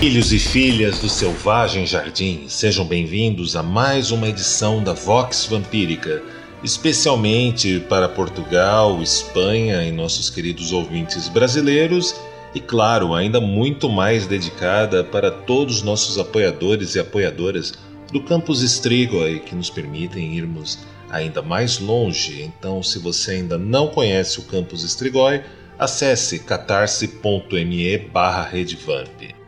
Filhos e filhas do Selvagem Jardim, sejam bem-vindos a mais uma edição da Vox Vampírica, especialmente para Portugal, Espanha e nossos queridos ouvintes brasileiros, e claro, ainda muito mais dedicada para todos os nossos apoiadores e apoiadoras do Campus Strigoi que nos permitem irmos ainda mais longe. Então, se você ainda não conhece o Campus Strigoi, acesse catarse.me/redvamp.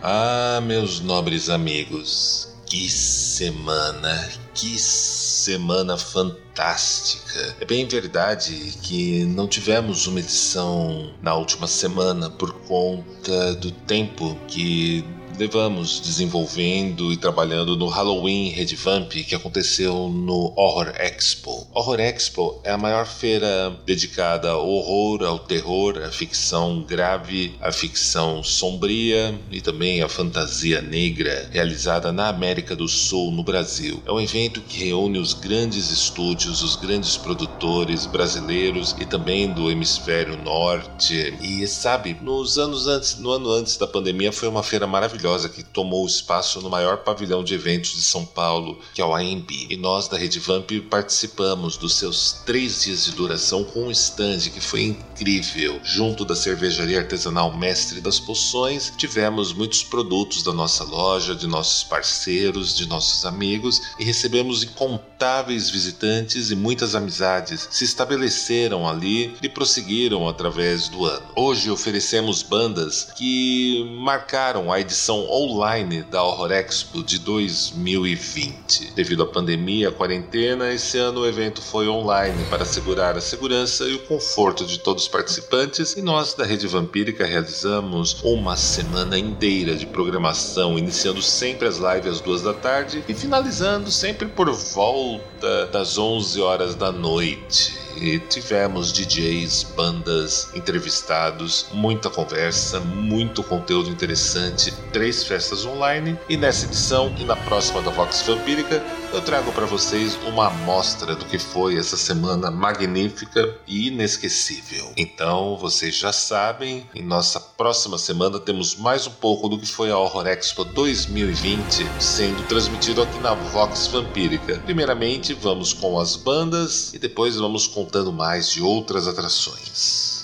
Ah, meus nobres amigos, que semana, que semana fantástica. É bem verdade que não tivemos uma edição na última semana por conta do tempo que levamos desenvolvendo e trabalhando no Halloween Redvamp que aconteceu no Horror Expo. Horror Expo é a maior feira dedicada ao horror, ao terror, à ficção grave, à ficção sombria e também à fantasia negra, realizada na América do Sul, no Brasil. É um evento que reúne os grandes estúdios, os grandes produtores brasileiros e também do hemisfério norte. E sabe, nos anos antes, no ano antes da pandemia foi uma feira maravilhosa maravilhosa que tomou espaço no maior pavilhão de eventos de São Paulo, que é o AMB. E nós da Rede Vamp participamos dos seus três dias de duração com um stand que foi incrível. Junto da cervejaria artesanal Mestre das Poções, tivemos muitos produtos da nossa loja, de nossos parceiros, de nossos amigos e recebemos incontáveis visitantes e muitas amizades se estabeleceram ali e prosseguiram através do ano. Hoje oferecemos bandas que marcaram a edição edição online da Horror Expo de 2020. Devido à pandemia à quarentena, esse ano o evento foi online para assegurar a segurança e o conforto de todos os participantes e nós da Rede Vampírica realizamos uma semana inteira de programação, iniciando sempre as lives às duas da tarde e finalizando sempre por volta das 11 horas da noite e tivemos DJs, bandas, entrevistados, muita conversa, muito conteúdo interessante, três festas online e nessa edição e na próxima da Vox Vampírica eu trago para vocês uma amostra do que foi essa semana magnífica e inesquecível. Então vocês já sabem, em nossa próxima semana temos mais um pouco do que foi a Horror Expo 2020 sendo transmitido aqui na Vox Vampírica. Primeiramente vamos com as bandas e depois vamos contando mais de outras atrações.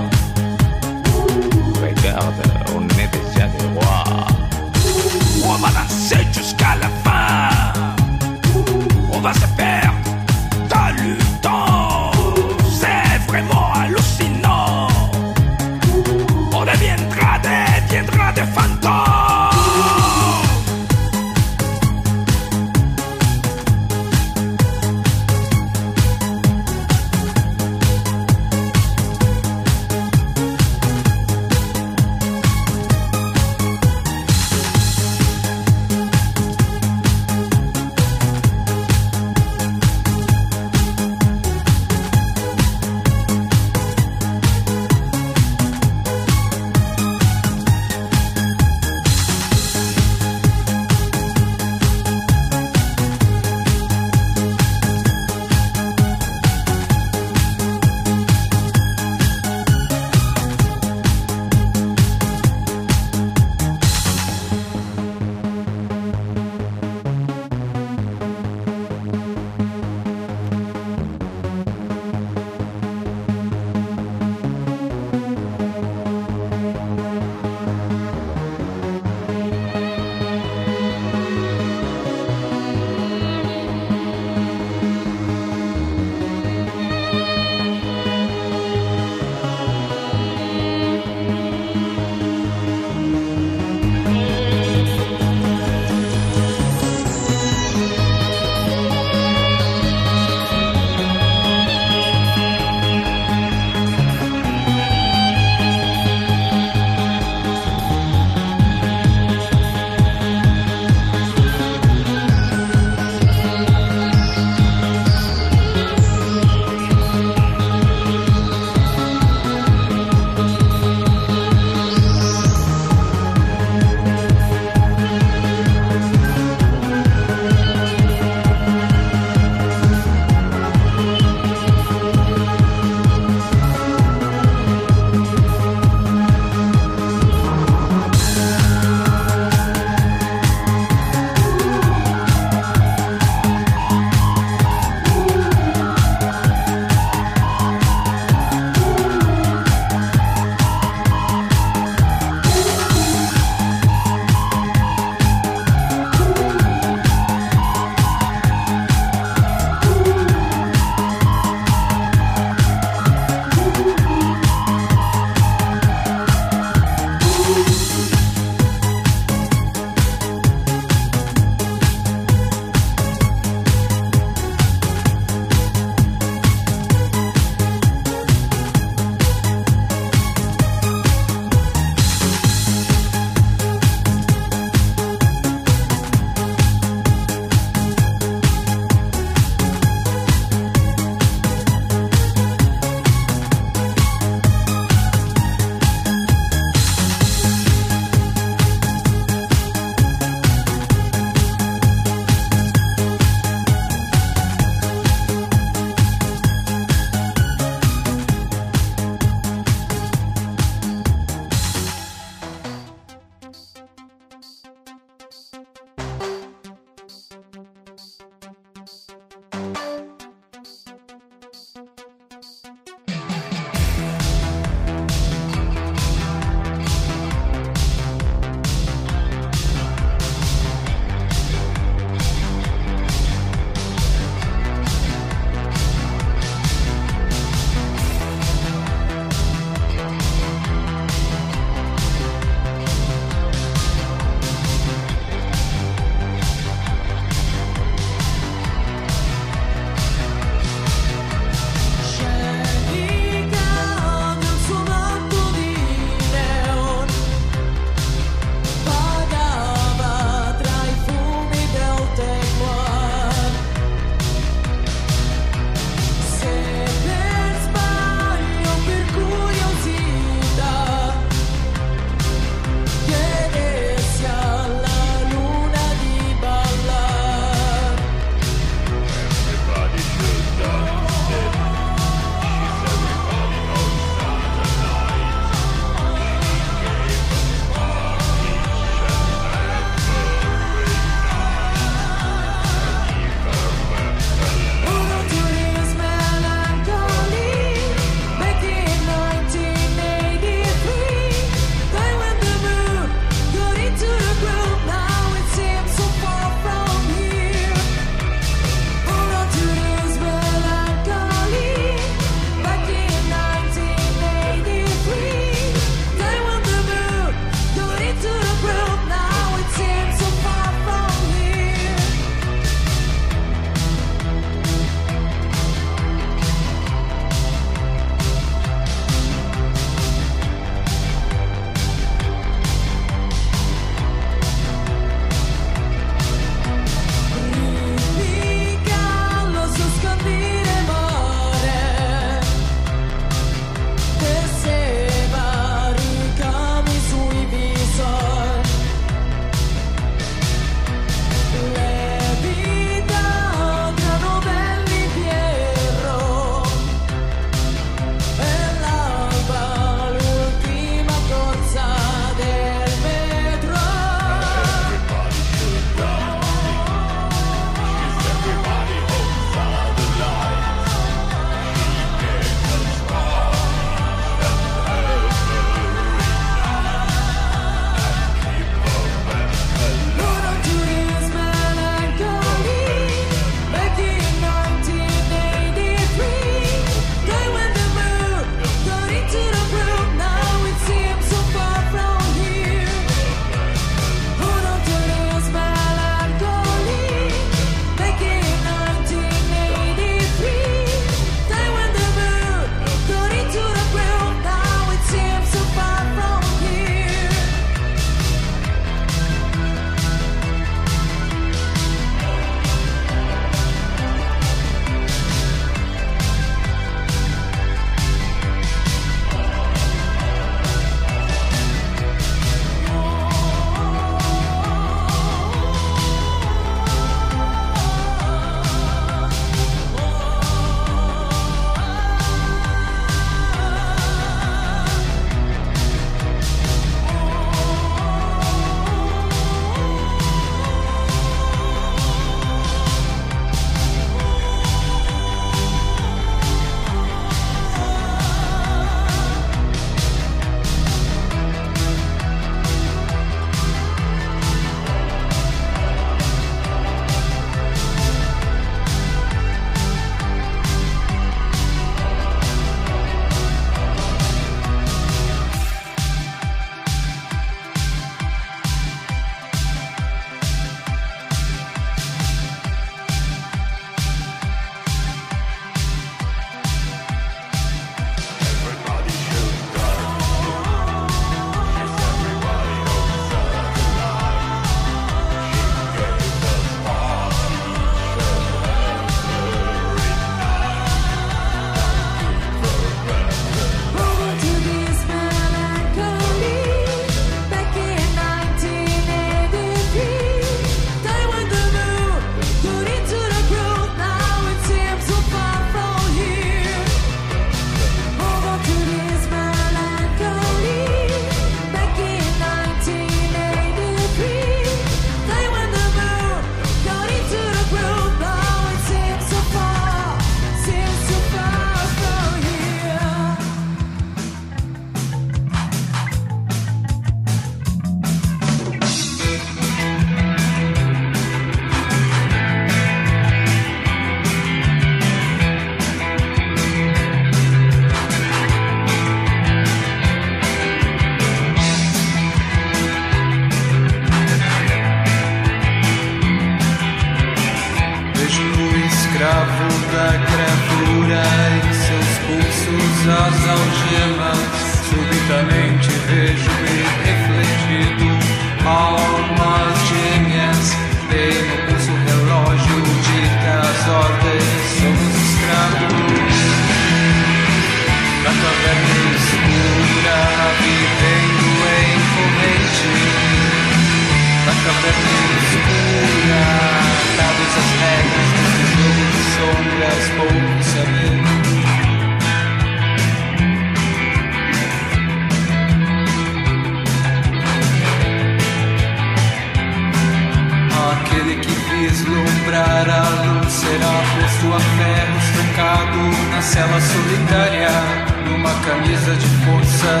de força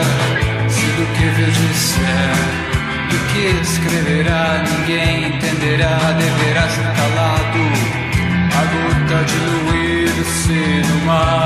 se do que eu disser. Do que escreverá, ninguém entenderá, deverá ser calado. A gota diluir-se no mar.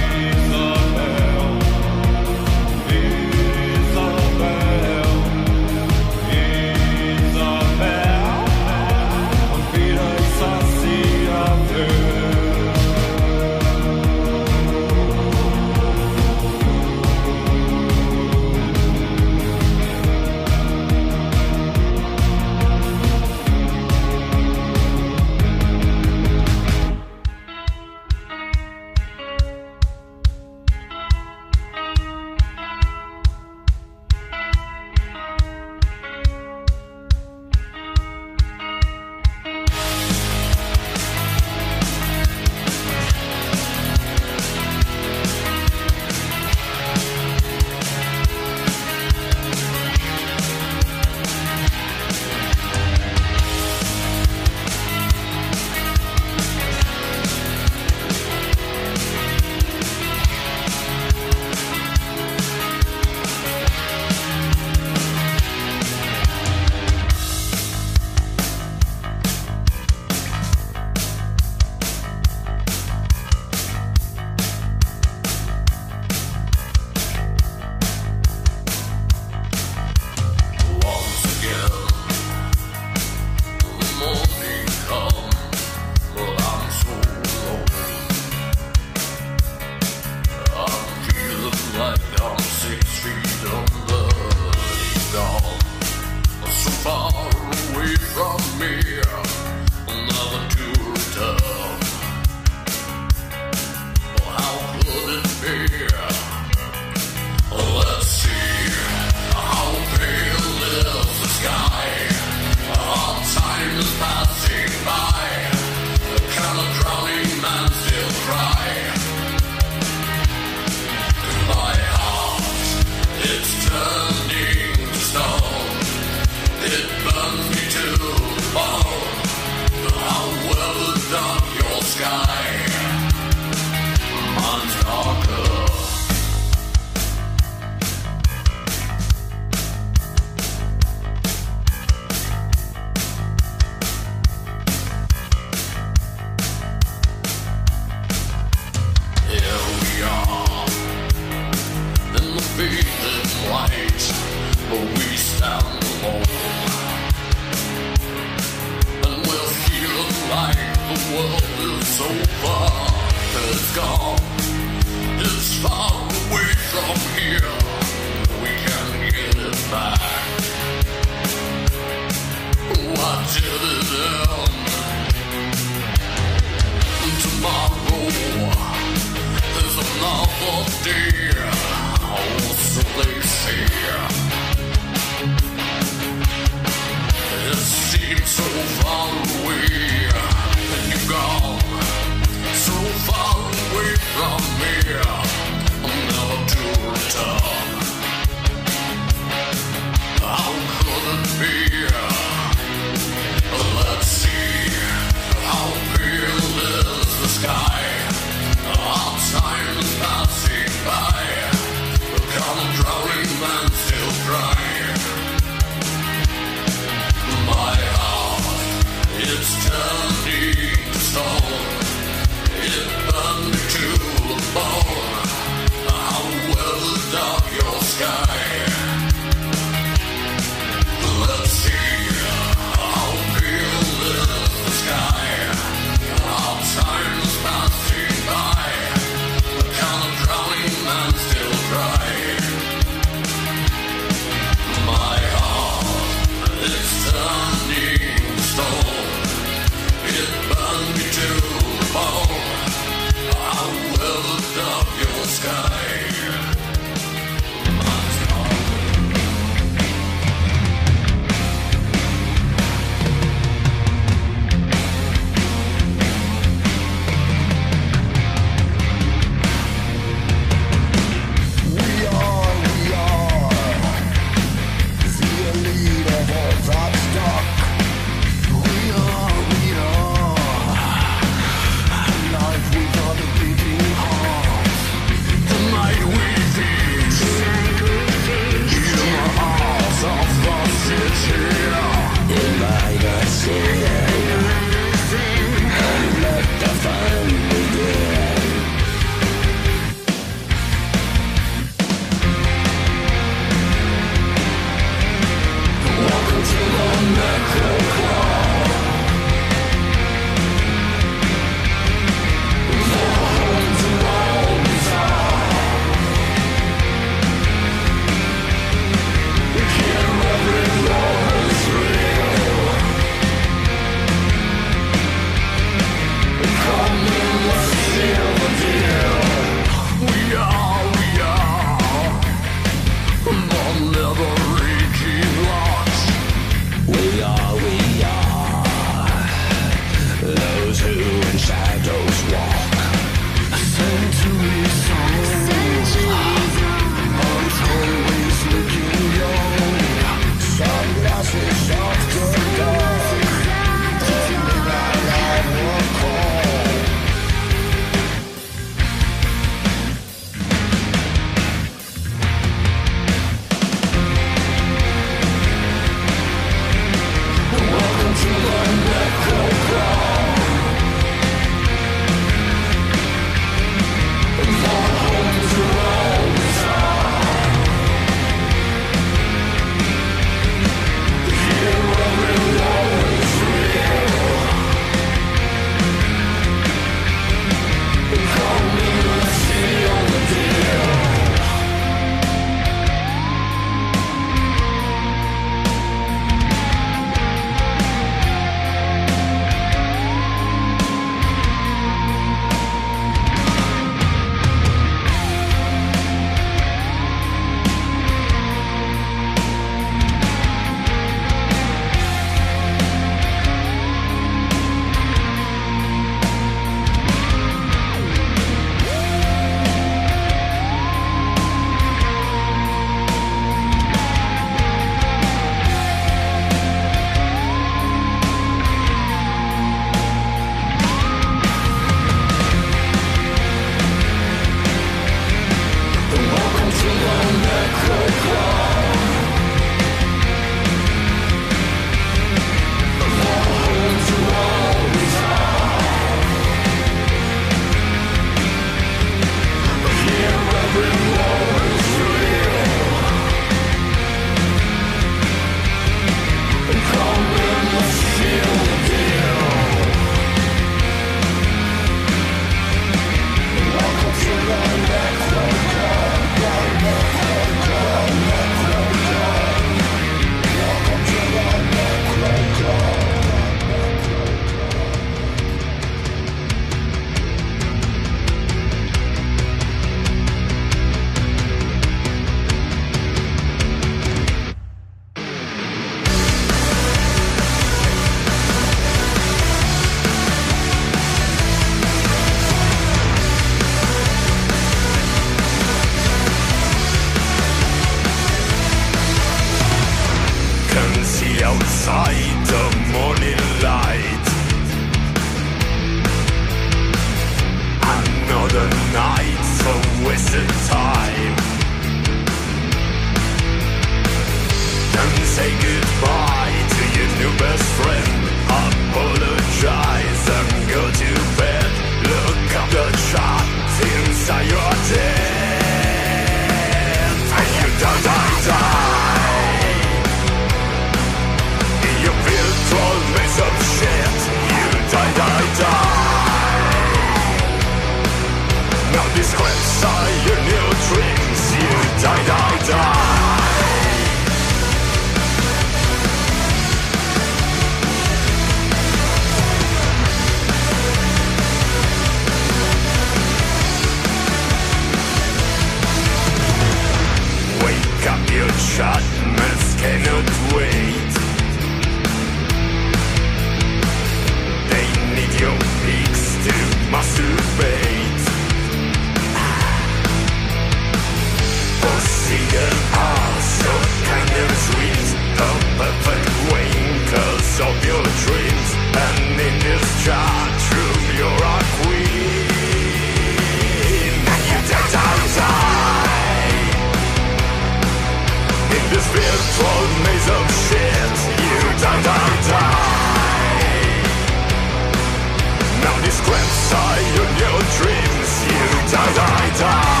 You die, die,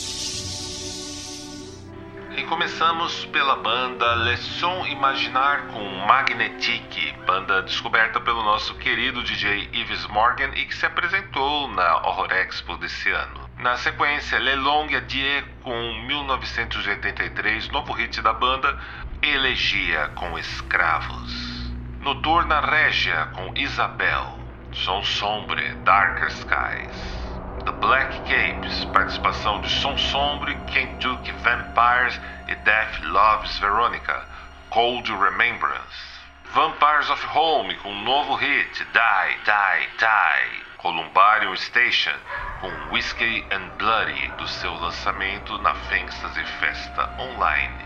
Começamos pela banda Leçon Imaginar com Magnetic, banda descoberta pelo nosso querido DJ Yves Morgan e que se apresentou na Horror Expo desse ano. Na sequência, Le Longue Adieu com 1983, novo hit da banda, Elegia com Escravos. Noturna Régia com Isabel, Som Sombre, Darker Skies. The Black Capes, participação de Som Sombre, Kentucky Vampires e Death Loves Veronica, Cold Remembrance. Vampires of Home com um novo hit, Die, Die, Die. Columbarium Station com Whiskey and Bloody do seu lançamento na Fantasy Festa Online.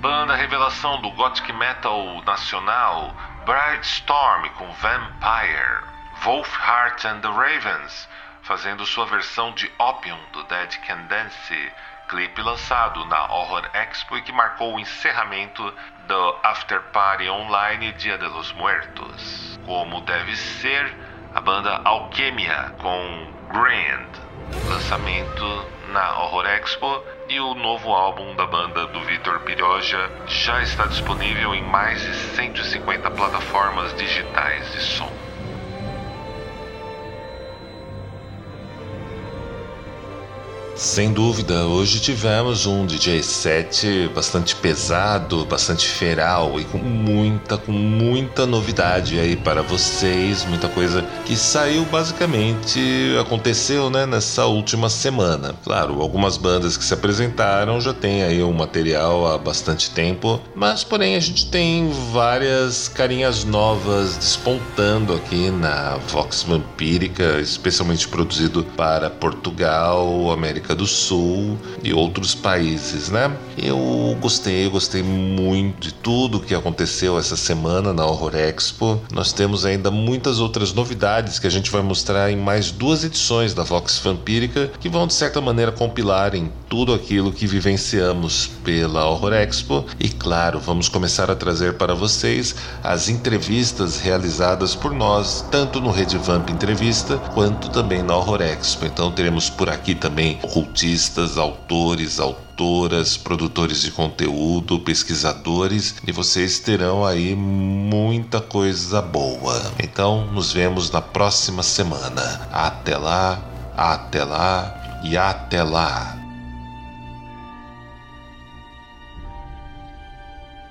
Banda revelação do Gothic Metal nacional, Bright Storm com Vampire. Wolfheart and the Ravens fazendo sua versão de Opium do Dead Can Dance, clipe lançado na Horror Expo e que marcou o encerramento do After Party Online Dia de los Muertos. Como deve ser, a banda Alquimia com Grand, lançamento na Horror Expo e o novo álbum da banda do Vitor Piroja já está disponível em mais de 150 plataformas digitais de som. Sem dúvida, hoje tivemos um DJ set bastante pesado, bastante feral e com muita, com muita novidade aí para vocês, muita coisa que saiu basicamente, aconteceu né, nessa última semana. Claro, algumas bandas que se apresentaram já tem aí um material há bastante tempo, mas porém a gente tem várias carinhas novas despontando aqui na Vox Vampírica, especialmente produzido para Portugal, América América do Sul e outros países, né? Eu gostei, gostei muito de tudo que aconteceu essa semana na Horror Expo. Nós temos ainda muitas outras novidades que a gente vai mostrar em mais duas edições da Vox Vampírica, que vão de certa maneira compilar em tudo aquilo que vivenciamos pela Horror Expo. E claro, vamos começar a trazer para vocês as entrevistas realizadas por nós, tanto no Rede Vamp Entrevista quanto também na Horror Expo. Então teremos por aqui também ocultistas, autores, autoras, produtores de conteúdo, pesquisadores e vocês terão aí muita coisa boa. Então, nos vemos na próxima semana. Até lá, até lá e até lá.